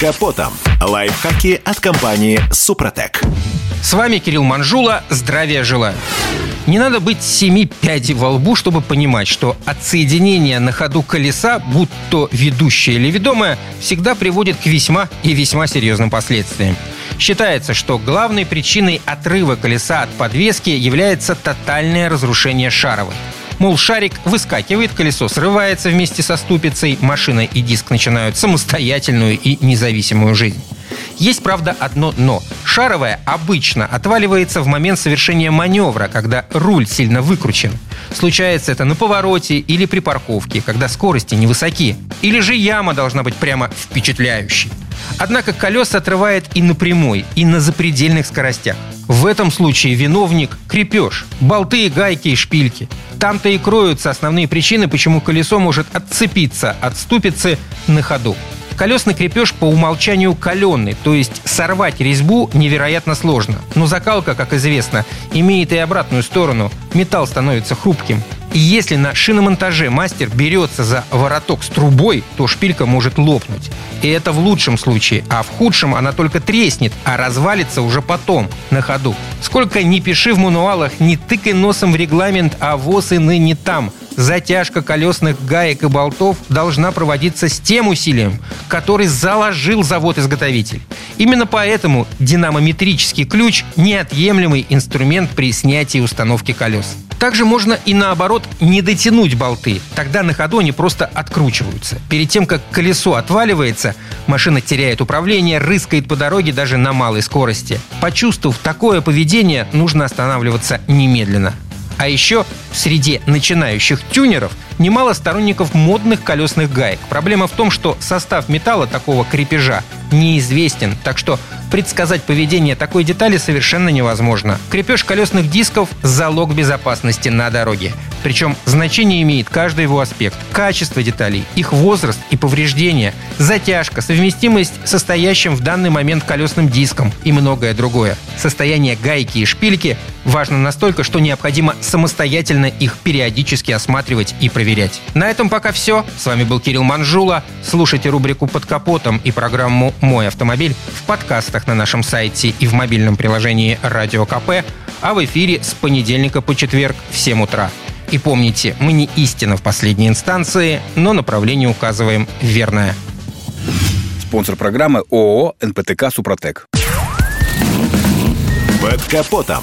капотом. Лайфхаки от компании «Супротек». С вами Кирилл Манжула. Здравия желаю. Не надо быть семи пядей во лбу, чтобы понимать, что отсоединение на ходу колеса, будь то ведущее или ведомое, всегда приводит к весьма и весьма серьезным последствиям. Считается, что главной причиной отрыва колеса от подвески является тотальное разрушение шаровой. Мол, шарик выскакивает, колесо срывается вместе со ступицей, машина и диск начинают самостоятельную и независимую жизнь. Есть, правда, одно «но». Шаровая обычно отваливается в момент совершения маневра, когда руль сильно выкручен. Случается это на повороте или при парковке, когда скорости невысоки. Или же яма должна быть прямо впечатляющей. Однако колеса отрывает и на прямой, и на запредельных скоростях. В этом случае виновник – крепеж, болты, гайки и шпильки. Там-то и кроются основные причины, почему колесо может отцепиться от ступицы на ходу. Колесный крепеж по умолчанию каленный, то есть сорвать резьбу невероятно сложно. Но закалка, как известно, имеет и обратную сторону. Металл становится хрупким. И если на шиномонтаже мастер берется за вороток с трубой, то шпилька может лопнуть. И это в лучшем случае, а в худшем она только треснет, а развалится уже потом, на ходу. Сколько ни пиши в мануалах, не тыкай носом в регламент, а воз и ныне там. Затяжка колесных гаек и болтов должна проводиться с тем усилием, который заложил завод-изготовитель. Именно поэтому динамометрический ключ – неотъемлемый инструмент при снятии установки колес. Также можно и наоборот не дотянуть болты. Тогда на ходу они просто откручиваются. Перед тем, как колесо отваливается, машина теряет управление, рыскает по дороге даже на малой скорости. Почувствовав такое поведение, нужно останавливаться немедленно. А еще в среде начинающих тюнеров немало сторонников модных колесных гаек. Проблема в том, что состав металла такого крепежа неизвестен, так что предсказать поведение такой детали совершенно невозможно. Крепеж колесных дисков – залог безопасности на дороге. Причем значение имеет каждый его аспект. Качество деталей, их возраст и повреждения, затяжка, совместимость с состоящим в данный момент колесным диском и многое другое. Состояние гайки и шпильки важно настолько, что необходимо самостоятельно их периодически осматривать и проверять. На этом пока все. С вами был Кирилл Манжула. Слушайте рубрику «Под капотом» и программу «Мой автомобиль» в подкастах на нашем сайте и в мобильном приложении «Радио КП», а в эфире с понедельника по четверг в 7 утра. И помните, мы не истина в последней инстанции, но направление указываем верное. Спонсор программы ООО «НПТК Супротек». Под капотом.